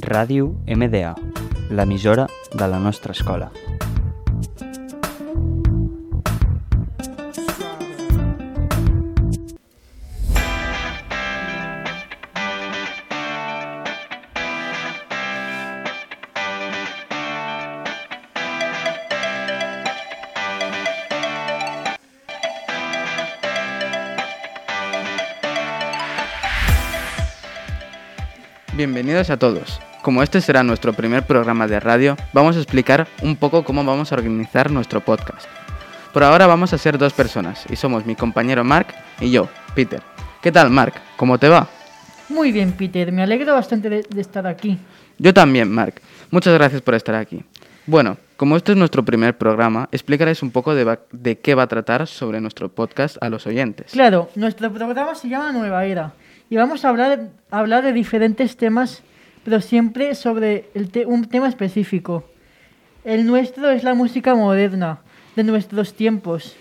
Ràdio MDA, l'emissora de la nostra escola. Bienvenidos a todos. Como este será nuestro primer programa de radio, vamos a explicar un poco cómo vamos a organizar nuestro podcast. Por ahora vamos a ser dos personas y somos mi compañero Mark y yo, Peter. ¿Qué tal, Mark? ¿Cómo te va? Muy bien, Peter. Me alegro bastante de, de estar aquí. Yo también, Mark. Muchas gracias por estar aquí. Bueno, como este es nuestro primer programa, explicarles un poco de, qué va a tratar sobre nuestro podcast a los oyentes. Claro, nuestro programa se llama Nueva Era y vamos a hablar, hablar de diferentes temas, pero siempre sobre el te- un tema específico. El nuestro es la música moderna, de nuestros tiempos,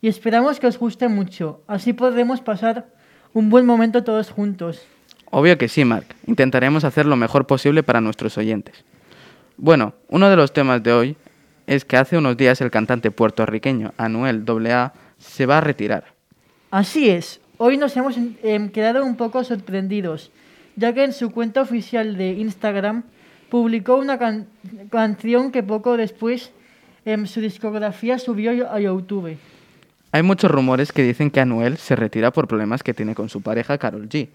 y esperamos que os guste mucho. Así podremos pasar un buen momento todos juntos. Obvio que sí, Mark. Intentaremos hacer lo mejor posible para nuestros oyentes. Bueno, uno de los temas de hoy es que hace unos días el cantante puertorriqueño Anuel AA se va a retirar. Así es, hoy nos hemos em, quedado un poco sorprendidos, ya que en su cuenta oficial de Instagram publicó una can- canción que poco después em, su discografía subió a YouTube. Hay muchos rumores que dicen que Anuel se retira por problemas que tiene con su pareja Carol G.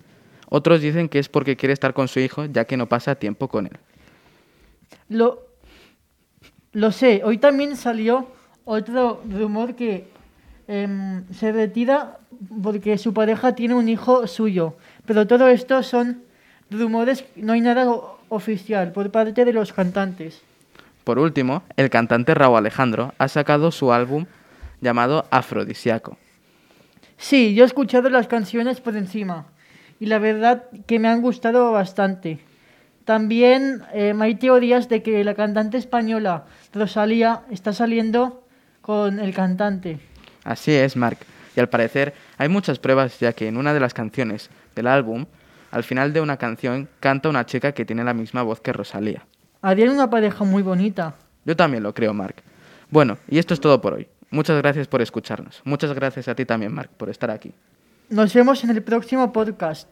Otros dicen que es porque quiere estar con su hijo ya que no pasa tiempo con él. Lo, lo sé, hoy también salió otro rumor que em, se retira porque su pareja tiene un hijo suyo, pero todo esto son rumores, no hay nada oficial por parte de los cantantes. Por último, el cantante Raúl Alejandro ha sacado su álbum llamado Afrodisíaco. Sí, yo he escuchado las canciones por encima y la verdad que me han gustado bastante. También eh, hay teorías de que la cantante española Rosalía está saliendo con el cantante. Así es, Mark. Y al parecer hay muchas pruebas ya que en una de las canciones del álbum, al final de una canción, canta una chica que tiene la misma voz que Rosalía. Harían una pareja muy bonita. Yo también lo creo, Mark. Bueno, y esto es todo por hoy. Muchas gracias por escucharnos. Muchas gracias a ti también, Mark, por estar aquí. Nos vemos en el próximo podcast.